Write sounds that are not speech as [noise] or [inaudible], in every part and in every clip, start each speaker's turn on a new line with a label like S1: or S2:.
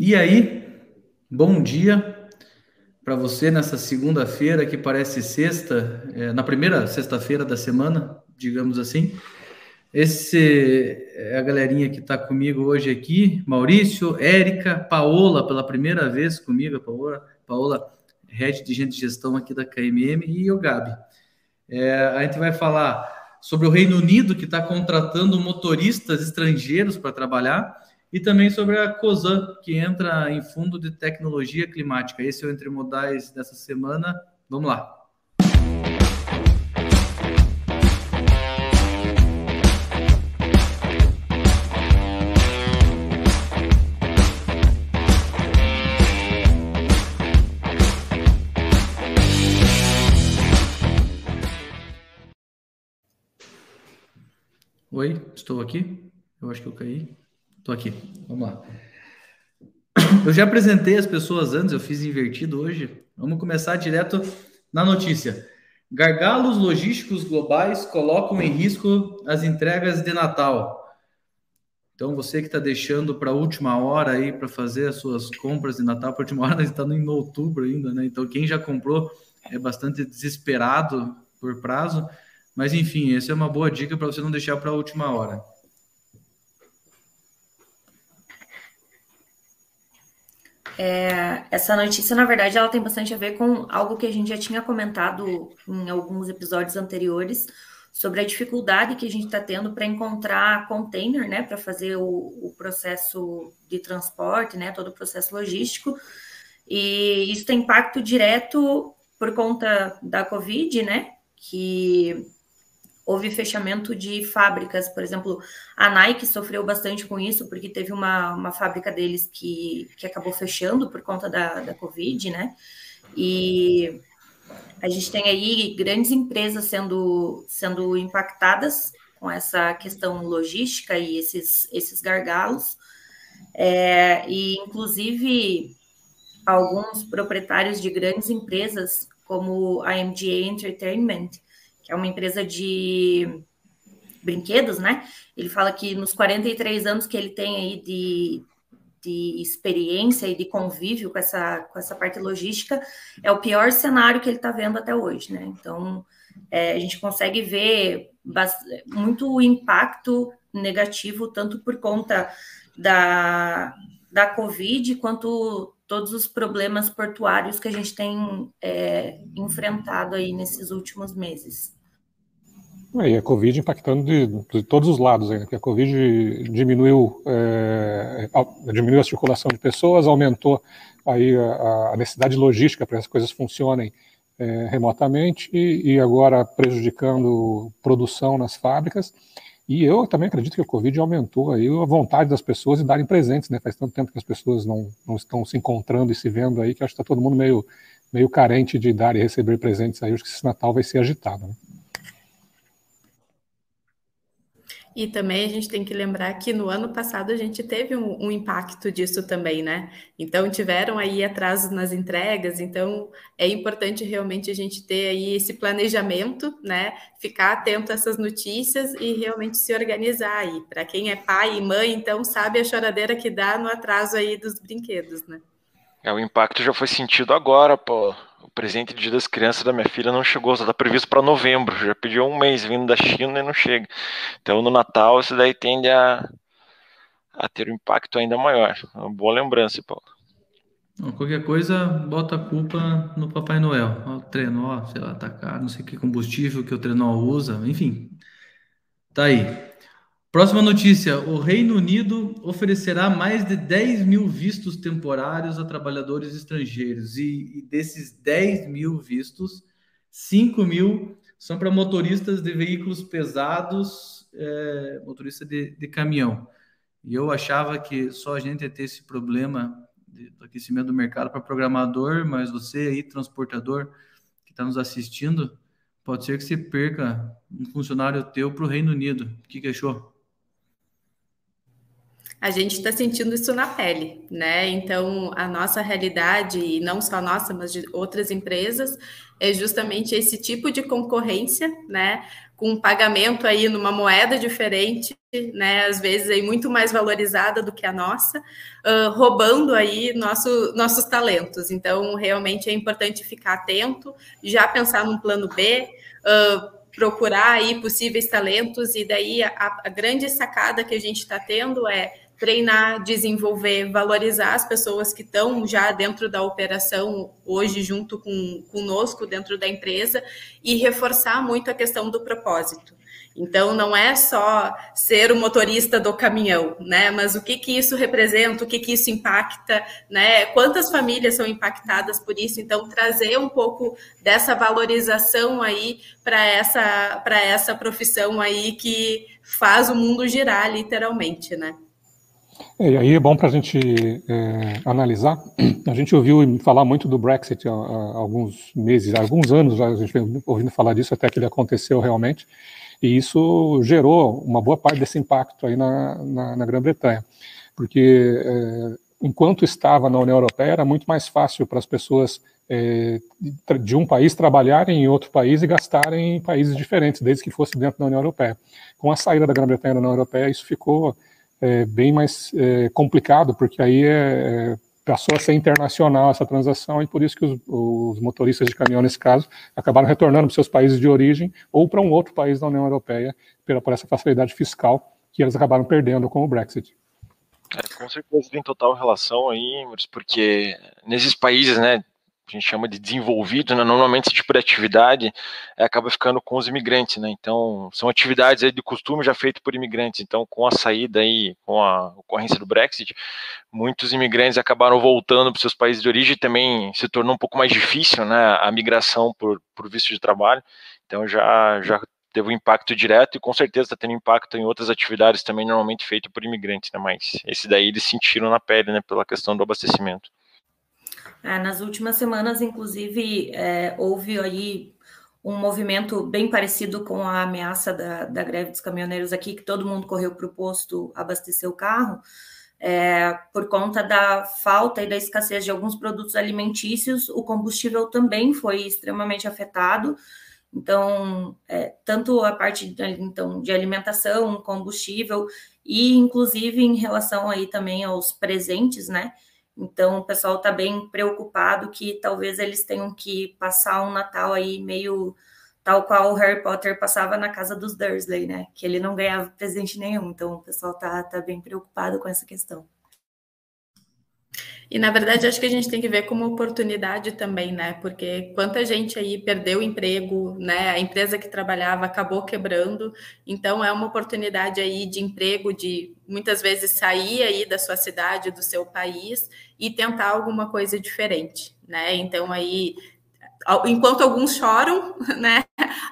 S1: E aí, bom dia para você nessa segunda-feira que parece sexta, é, na primeira sexta-feira da semana, digamos assim. Esse é a galerinha que está comigo hoje aqui, Maurício, Érica, Paola, pela primeira vez comigo, a Paola, Paola, head de gente de gestão aqui da KMM, e o Gabi. É, a gente vai falar sobre o Reino Unido, que está contratando motoristas estrangeiros para trabalhar, e também sobre a COSAN, que entra em fundo de tecnologia climática. Esse é o Entre Modais dessa semana. Vamos lá. Oi, estou aqui. Eu acho que eu caí. Estou aqui. Vamos lá. Eu já apresentei as pessoas antes, eu fiz invertido hoje. Vamos começar direto na notícia. Gargalos logísticos globais colocam em risco as entregas de Natal. Então, você que está deixando para a última hora aí para fazer as suas compras de Natal, para a última hora, está em outubro ainda, né? Então, quem já comprou é bastante desesperado por prazo. Mas, enfim, essa é uma boa dica para você não deixar para a última hora.
S2: É, essa notícia, na verdade, ela tem bastante a ver com algo que a gente já tinha comentado em alguns episódios anteriores sobre a dificuldade que a gente está tendo para encontrar container, né, para fazer o, o, processo de transporte, né, todo o processo logístico. E isso tem impacto direto por conta da Covid, né, que houve fechamento de fábricas, por exemplo, a Nike sofreu bastante com isso, porque teve uma, uma fábrica deles que, que acabou fechando por conta da, da Covid, né? E a gente tem aí grandes empresas sendo, sendo impactadas com essa questão logística e esses, esses gargalos. É, e, inclusive, alguns proprietários de grandes empresas, como a MGA Entertainment, é uma empresa de brinquedos, né? Ele fala que nos 43 anos que ele tem aí de, de experiência e de convívio com essa, com essa parte logística, é o pior cenário que ele está vendo até hoje, né? Então, é, a gente consegue ver muito impacto negativo, tanto por conta da, da Covid, quanto todos os problemas portuários que a gente tem é, enfrentado aí nesses últimos meses.
S3: É, e a Covid impactando de, de todos os lados, né? porque a Covid diminuiu, é, diminuiu a circulação de pessoas, aumentou aí a, a necessidade logística para que as coisas funcionem é, remotamente e, e, agora prejudicando produção nas fábricas. E eu também acredito que a Covid aumentou aí a vontade das pessoas de darem presentes, né? Faz tanto tempo que as pessoas não, não estão se encontrando e se vendo aí que acho que está todo mundo meio, meio carente de dar e receber presentes aí. Acho que esse Natal vai ser agitado. Né?
S4: E também a gente tem que lembrar que no ano passado a gente teve um, um, impacto disso também, né? Então tiveram aí atrasos nas entregas, então é importante realmente a gente ter aí esse planejamento, né? Ficar atento a essas notícias e realmente se organizar aí. Para quem é pai e mãe, então sabe a choradeira que dá no atraso aí dos brinquedos, né?
S5: É, o impacto já foi sentido agora, pô o presente de dia das crianças da minha filha não chegou, só está previsto para novembro. Já pediu um mês vindo da China e não chega. Então no Natal isso daí tende a, a ter um impacto ainda maior. Uma boa lembrança, Paulo.
S1: Qualquer coisa, bota a culpa no Papai Noel. O trenó, sei lá, tá caro, não sei que combustível que o trenó usa, enfim. Tá aí. Próxima notícia: o Reino Unido oferecerá mais de 10 mil vistos temporários a trabalhadores estrangeiros, e, e desses 10 mil vistos, 5 mil são para motoristas de veículos pesados, é, motorista de, de, caminhão. E eu achava que só a gente ia ter esse problema de, do aquecimento do mercado para programador, mas você aí, transportador, que está nos assistindo, pode ser que você perca um funcionário teu para o Reino Unido. O que, que achou?
S4: A gente está sentindo isso na pele, né? Então, a nossa realidade, e não só nossa, mas de outras empresas, é justamente esse tipo de concorrência, né? Com um pagamento aí numa moeda diferente, né? Às vezes aí muito mais valorizada do que a nossa, uh, roubando aí nosso, nossos talentos. Então, realmente é importante ficar atento, já pensar num plano B. Uh, procurar aí possíveis talentos, e daí a, a grande sacada que a gente está tendo é treinar, desenvolver, valorizar as pessoas que estão já dentro da operação hoje junto com conosco dentro da empresa e reforçar muito a questão do propósito. Então, não é só ser o motorista do caminhão, né? Mas o que, que isso representa, o que, que isso impacta, né? Quantas famílias são impactadas por isso? Então, trazer um pouco dessa valorização aí para essa, essa profissão aí que faz o mundo girar, literalmente, né?
S3: É, e aí é bom para a gente é, analisar. A gente ouviu falar muito do Brexit há, há, alguns meses, há alguns anos a gente vem ouvindo falar disso até que ele aconteceu realmente. E isso gerou uma boa parte desse impacto aí na, na, na Grã-Bretanha, porque é, enquanto estava na União Europeia era muito mais fácil para as pessoas é, de um país trabalharem em outro país e gastarem em países diferentes, desde que fosse dentro da União Europeia. Com a saída da Grã-Bretanha da União Europeia, isso ficou é, bem mais é, complicado, porque aí é, passou a ser internacional essa transação e por isso que os, os, motoristas de caminhão, nesse caso, acabaram retornando para seus países de origem ou para um outro país da União Europeia pela, por essa facilidade fiscal que eles acabaram perdendo com o Brexit.
S5: É, com certeza tem total relação aí, porque nesses países, né, a gente chama de desenvolvido, né? normalmente esse tipo de atividade é, acaba ficando com os imigrantes, né? Então, são atividades aí de costume já feitas por imigrantes. Então, com a saída aí, com a ocorrência do Brexit, muitos imigrantes acabaram voltando para seus países de origem e também se tornou um pouco mais difícil, né? A migração por, por visto de trabalho. Então, já, já teve um impacto direto e com certeza está tendo impacto em outras atividades também normalmente feitas por imigrantes, né? Mas esse daí eles sentiram na pele, né? Pela questão do abastecimento.
S2: É, nas últimas semanas, inclusive, é, houve aí um movimento bem parecido com a ameaça da, da greve dos caminhoneiros aqui, que todo mundo correu para o posto abastecer o carro, é, por conta da falta e da escassez de alguns produtos alimentícios, o combustível também foi extremamente afetado. Então, é, tanto a parte de, então, de alimentação, combustível, e inclusive em relação aí também aos presentes, né? Então, o pessoal está bem preocupado que talvez eles tenham que passar um Natal aí meio tal qual o Harry Potter passava na casa dos Dursley, né? Que ele não ganhava presente nenhum. Então, o pessoal está tá bem preocupado com essa questão.
S4: E na verdade acho que a gente tem que ver como oportunidade também, né? Porque quanta gente aí perdeu emprego, né? A empresa que trabalhava acabou quebrando, então é uma oportunidade aí de emprego, de muitas vezes sair aí da sua cidade, do seu país e tentar alguma coisa diferente, né? Então aí enquanto alguns choram, [laughs] né,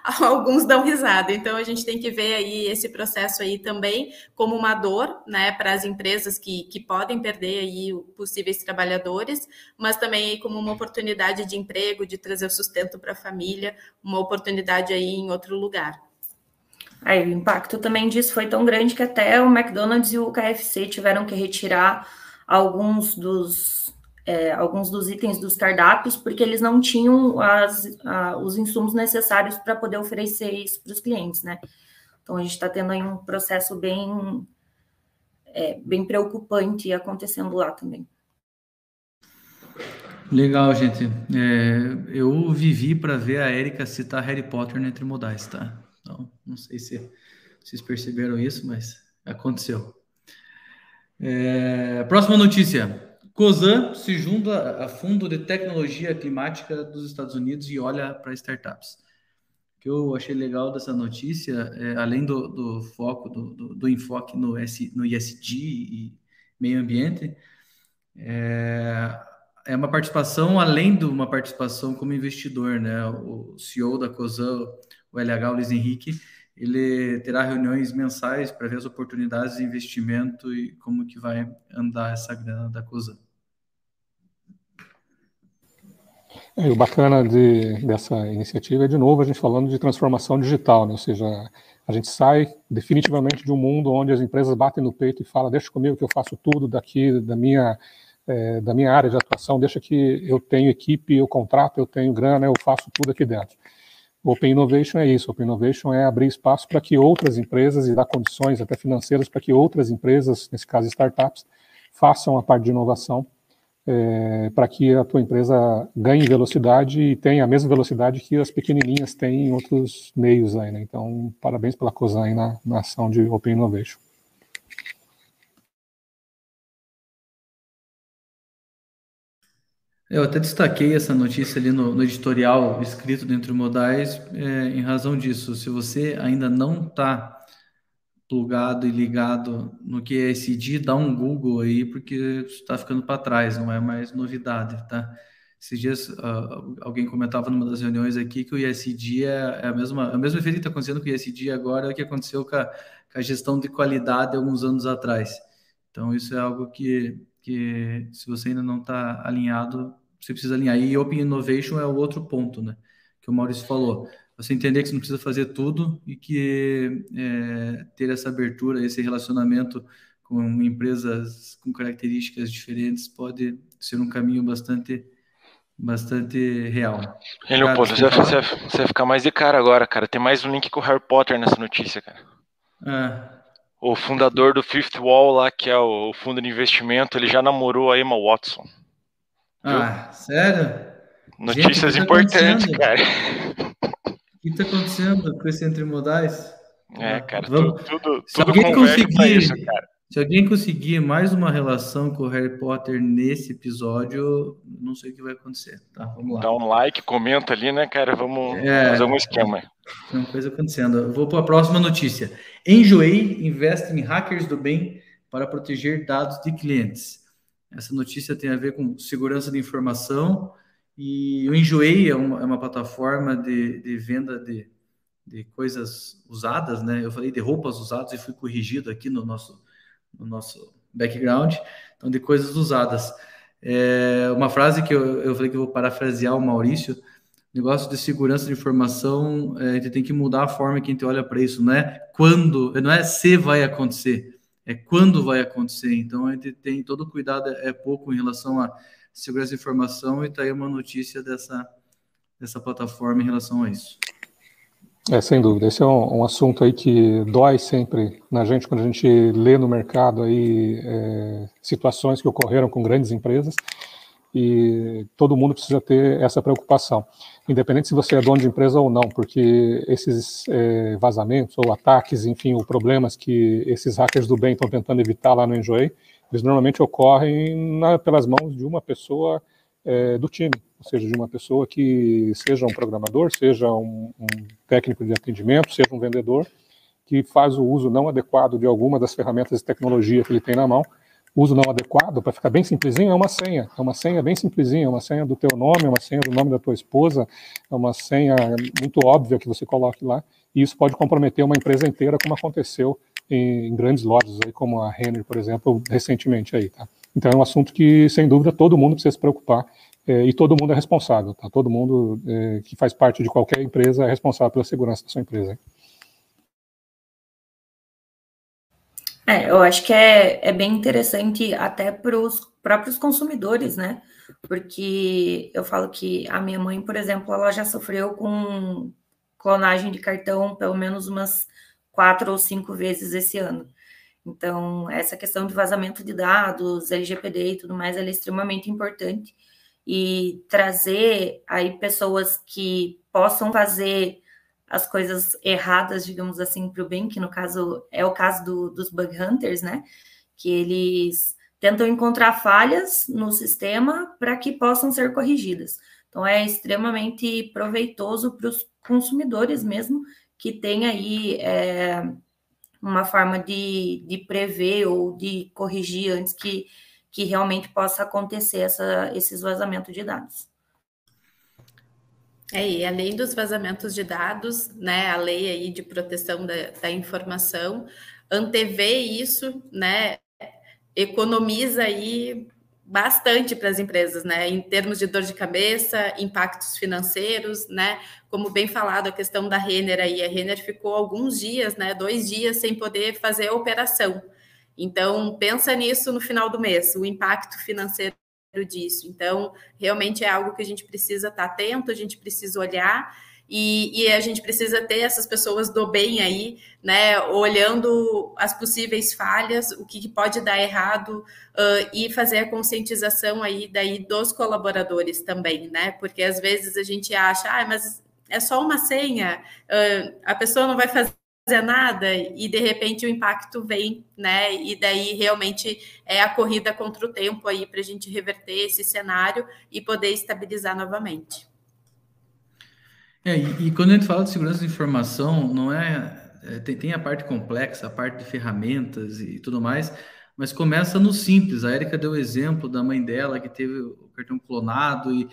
S4: [laughs] alguns dão risada. Então a gente tem que ver aí esse processo aí também como uma dor, né, para as empresas que, que podem perder aí possíveis trabalhadores, mas também como uma oportunidade de emprego, de trazer o sustento para a família, uma oportunidade aí em outro lugar.
S2: Aí o impacto também disso foi tão grande que até o McDonald's e o KFC tiveram que retirar alguns dos é, alguns dos itens dos cardápios, porque eles não tinham as, a, os insumos necessários para poder oferecer isso para os clientes, né? Então a gente está tendo aí um processo bem, é, bem preocupante acontecendo lá também.
S1: Legal, gente. É, eu vivi para ver a Erika citar Harry Potter entre modais, tá? Então, não sei se vocês perceberam isso, mas aconteceu. É, próxima notícia. COSAN se junta a Fundo de Tecnologia Climática dos Estados Unidos e olha para startups. O que eu achei legal dessa notícia, é, além do, do foco, do, do, do, enfoque no, S, no ISD e meio ambiente, é, é uma participação além de uma participação como investidor, né? O CEO da COSAN, o LH, o Luiz Henrique, ele terá reuniões mensais para ver as oportunidades de investimento e como que vai andar essa grana da COSAN.
S3: É, o bacana de, dessa iniciativa é, de novo, a gente falando de transformação digital, né? ou seja, A gente sai definitivamente de um mundo onde as empresas batem no peito e falam: deixa comigo que eu faço tudo daqui da minha é, da minha área de atuação, deixa que eu tenho equipe, eu contrato, eu tenho grana, eu faço tudo aqui dentro. Open Innovation é isso. Open Innovation é abrir espaço para que outras empresas e dar condições até financeiras para que outras empresas, nesse caso startups, façam a parte de inovação é, para que a tua empresa ganhe velocidade e tenha a mesma velocidade que as pequenininhas têm em outros meios aí, né? Então, parabéns pela COSAN na, na ação de Open Innovation.
S1: Eu até destaquei essa notícia ali no, no editorial escrito dentro do Modais é, em razão disso. Se você ainda não está plugado e ligado no que é SD, dá um Google aí, porque está ficando para trás, não é mais novidade, tá? Esses dias uh, alguém comentava numa das reuniões aqui que o ISD é, é a mesma, é o mesmo efeito que está acontecendo com o ISD agora é o que aconteceu com a, com a gestão de qualidade alguns anos atrás. Então, isso é algo que, que se você ainda não está alinhado, você precisa alinhar. E Open Innovation é o outro ponto, né? Que o Maurício falou você entender que você não precisa fazer tudo e que é, ter essa abertura, esse relacionamento com empresas com características diferentes pode ser um caminho bastante bastante real.
S5: Hein, Leopoldo, você, vai, você vai ficar mais de cara agora, cara. Tem mais um link com o Harry Potter nessa notícia, cara.
S1: É.
S5: O fundador do Fifth Wall lá, que é o fundo de investimento, ele já namorou a Emma Watson.
S1: Viu? Ah, sério?
S5: Notícias Gente, tá importantes, cara [laughs]
S1: que está acontecendo com esse entre modais?
S5: É, cara, Vamos... tudo, tudo,
S1: se alguém conseguir, isso, Se alguém conseguir mais uma relação com o Harry Potter nesse episódio, não sei o que vai acontecer, tá? Vamos lá.
S5: Dá um like, comenta ali, né, cara? Vamos é, fazer um esquema.
S1: Tem uma coisa acontecendo. Eu vou para a próxima notícia. Enjoei investe em hackers do bem para proteger dados de clientes. Essa notícia tem a ver com segurança de informação e o Enjoei é uma, é uma plataforma de, de venda de, de coisas usadas, né? Eu falei de roupas usadas e fui corrigido aqui no nosso, no nosso background, então de coisas usadas. É uma frase que eu, eu falei que eu vou parafrasear o Maurício, negócio de segurança de informação, é, a gente tem que mudar a forma que a gente olha para isso, não é quando, não é se vai acontecer, é quando vai acontecer. Então a gente tem todo cuidado, é pouco em relação a segurança de informação e está aí uma notícia dessa, dessa plataforma em relação a isso.
S3: É, sem dúvida. Esse é um, um, assunto aí que dói sempre na gente quando a gente lê no mercado aí é, situações que ocorreram com grandes empresas e todo mundo precisa ter essa preocupação, independente se você é dono de empresa ou não, porque esses é, vazamentos ou ataques, enfim, ou problemas que esses hackers do bem estão tentando evitar lá no Enjoy, eles normalmente ocorrem na, pelas mãos de uma pessoa é, do time, ou seja, de uma pessoa que seja um programador, seja um, um, técnico de atendimento, seja um vendedor, que faz o uso não adequado de alguma das ferramentas de tecnologia que ele tem na mão. Uso não adequado, para ficar bem simplesinho, é uma senha. É uma senha bem simplesinha, é uma senha do teu nome, é uma senha do nome da tua esposa, é uma senha muito óbvia que você coloque lá. E isso pode comprometer uma empresa inteira, como aconteceu em, em grandes lojas, aí, como a Renner, por exemplo, recentemente aí, tá? Então é um assunto que, sem dúvida, todo mundo precisa se preocupar é, e todo mundo é responsável, tá? Todo mundo é, que faz parte de qualquer empresa é responsável pela segurança da sua empresa.
S2: É, eu acho que é, é bem interessante até para os próprios consumidores, né? Porque eu falo que a minha mãe, por exemplo, ela já sofreu com clonagem de cartão pelo menos umas quatro ou cinco vezes esse ano. Então, essa questão de vazamento de dados, LGPD e tudo mais, é extremamente importante. E trazer aí pessoas que possam fazer as coisas erradas, digamos assim, para o bem, que no caso é o caso do, dos bug hunters, né? Que eles tentam encontrar falhas no sistema para que possam ser corrigidas. Então, é extremamente proveitoso para os consumidores mesmo que tem aí é, uma forma de, de prever ou de corrigir antes que, que realmente possa acontecer essa, esses vazamentos de dados.
S4: É, e além dos vazamentos de dados, né, a lei aí de proteção da, da informação, antever isso, né, economiza aí bastante para as empresas, né? Em termos de dor de cabeça, impactos financeiros, né? Como bem falado, a questão da Renner aí, a Renner ficou alguns dias, né? Dois dias sem poder fazer a operação. Então, pensa nisso no final do mês, o impacto financeiro disso. Então, realmente é algo que a gente precisa estar atento, a gente precisa olhar e, e, a gente precisa ter essas pessoas do bem aí, né, olhando as possíveis falhas, o que, pode dar errado uh, e fazer a conscientização aí daí dos colaboradores também, né, porque às vezes a gente acha, ah, mas é só uma senha, uh, a pessoa não vai fazer nada e de repente o impacto vem, né? E daí realmente é a corrida contra o tempo aí para a gente reverter esse cenário e poder estabilizar novamente.
S1: É, e, e, quando a gente fala de segurança de informação, não é, é tem, tem, a parte complexa, a parte de ferramentas e tudo mais, mas começa no simples. A Erika deu o exemplo da mãe dela que teve o cartão clonado e,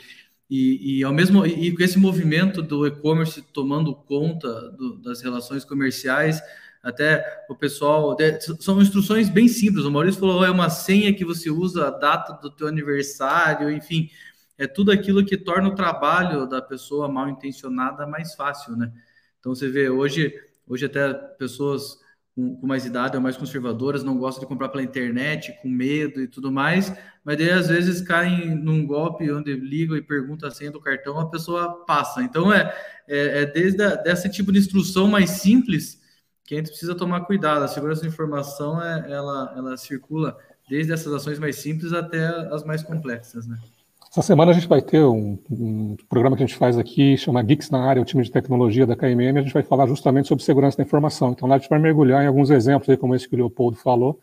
S1: e, e ao mesmo e com esse movimento do e-commerce tomando conta do, das relações comerciais, até o pessoal são instruções bem simples. O Maurício falou é uma senha que você usa a data do teu aniversário, enfim é tudo aquilo que torna o trabalho da pessoa mal intencionada mais fácil, né? Então você vê hoje, hoje até pessoas com, com mais idade ou mais conservadoras não gostam de comprar pela internet, com medo e tudo mais, mas daí às vezes caem num golpe onde ligam e perguntam a senha do cartão, a pessoa passa. Então é, é, é desde a, desse tipo de instrução mais simples que a gente precisa tomar cuidado. A segurança da informação é, ela, ela circula desde essas ações mais simples até as mais complexas, né?
S3: Essa semana a gente vai ter um, um, programa que a gente faz aqui, chama Geeks na área, o time de tecnologia da KMM, a gente vai falar justamente sobre segurança da informação. Então lá a gente vai mergulhar em alguns exemplos, aí, como esse que o Leopoldo falou.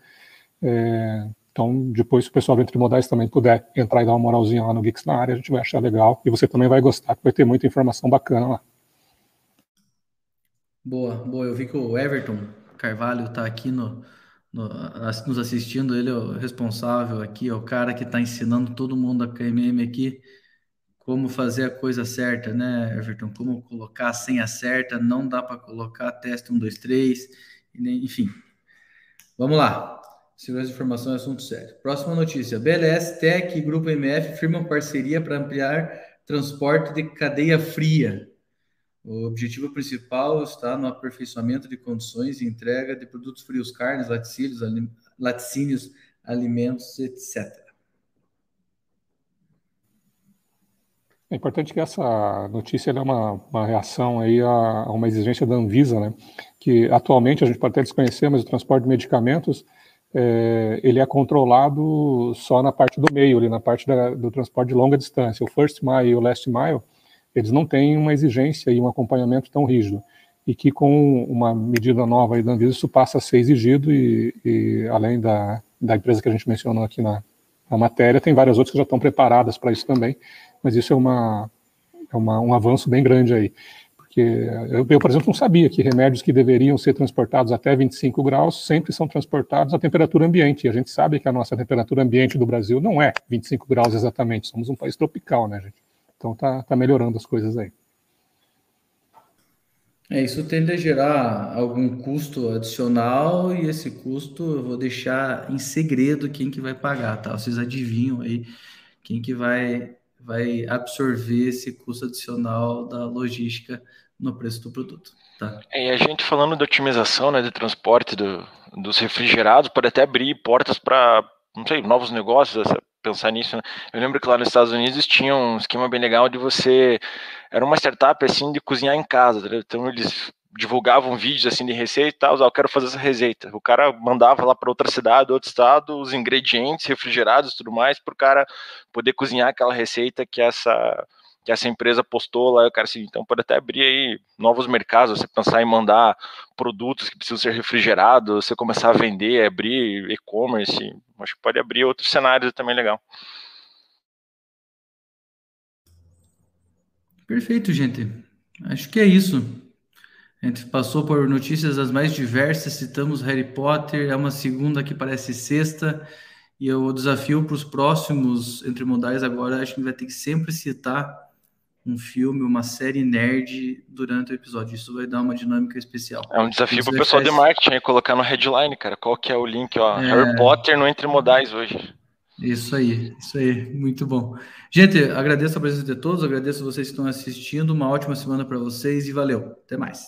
S3: É, então, depois, se o pessoal do Entre Modais também puder entrar e dar uma moralzinha lá no Geeks na área, a gente vai achar legal. E você também vai gostar, vai ter muita informação bacana lá.
S1: Boa, boa. Eu vi que o Everton Carvalho está aqui no, nos assistindo, ele é o responsável aqui, é o cara que está ensinando todo mundo a KMM aqui como fazer a coisa certa, né, Everton? Como colocar a senha certa, não dá para colocar teste 1, 2, 3, enfim. Vamos lá. Segurança de informação é assunto sério. Próxima notícia. BLS Tech e Grupo MF firmam parceria para ampliar transporte de cadeia fria. O objetivo principal está no aperfeiçoamento de condições de entrega de produtos frios, carnes, laticínios, laticínios alimentos, etc.
S3: É importante que essa notícia é uma, uma reação aí a, a, uma exigência da Anvisa, né? Que atualmente a gente pode até desconhecer, mas o transporte de medicamentos é, ele é controlado só na parte do meio, ali na parte da, do transporte de longa distância. O first mile e o last mile eles não têm uma exigência e um acompanhamento tão rígido. E que com uma medida nova aí da Anvisa isso passa a ser exigido e, e além da, da empresa que a gente mencionou aqui na, na matéria, tem várias outras que já estão preparadas para isso também, mas isso é, uma, é uma, um avanço bem grande aí. Porque eu, eu, por exemplo, não sabia que remédios que deveriam ser transportados até 25 graus sempre são transportados à temperatura ambiente. E a gente sabe que a nossa temperatura ambiente do Brasil não é 25 graus exatamente, somos um país tropical, né, gente? Então tá, tá melhorando as coisas aí.
S1: É, isso tende a gerar algum custo adicional e esse custo eu vou deixar em segredo quem que vai pagar, tá? Vocês adivinham aí quem que vai, vai absorver esse custo adicional da logística no preço do produto, tá?
S5: É, e a gente falando de otimização, né, de transporte do, dos refrigerados, pode até abrir portas para, não sei, novos negócios, essa pensar nisso, né? Eu lembro que lá nos Estados Unidos tinha um esquema bem legal de você. Era uma startup assim de cozinhar em casa, tá então eles divulgavam vídeos assim de receita e tal, ah, eu quero fazer essa receita. O cara mandava lá para outra cidade, outro estado, os ingredientes refrigerados e tudo mais, para o cara poder cozinhar aquela receita que essa que essa empresa postou lá, eu quero assim, então pode até abrir aí novos mercados, você pensar em mandar produtos que precisam ser refrigerados, você começar a vender, abrir e-commerce, acho que pode abrir outros cenários também legal.
S1: Perfeito, gente. Acho que é isso. A gente passou por notícias as mais diversas, citamos Harry Potter, é uma segunda que parece sexta, e o desafio para os próximos entre modais agora, acho que vai ter que sempre citar um filme, uma série nerd durante o episódio. Isso vai dar uma dinâmica especial.
S5: É um desafio para o pessoal de marketing colocar no headline, cara. Qual que é o link, ó? É... Harry Potter no Entre Modais hoje.
S1: Isso aí, isso aí, muito bom. Gente, agradeço a presença de todos, agradeço vocês que estão assistindo, uma ótima semana para vocês e valeu, até mais.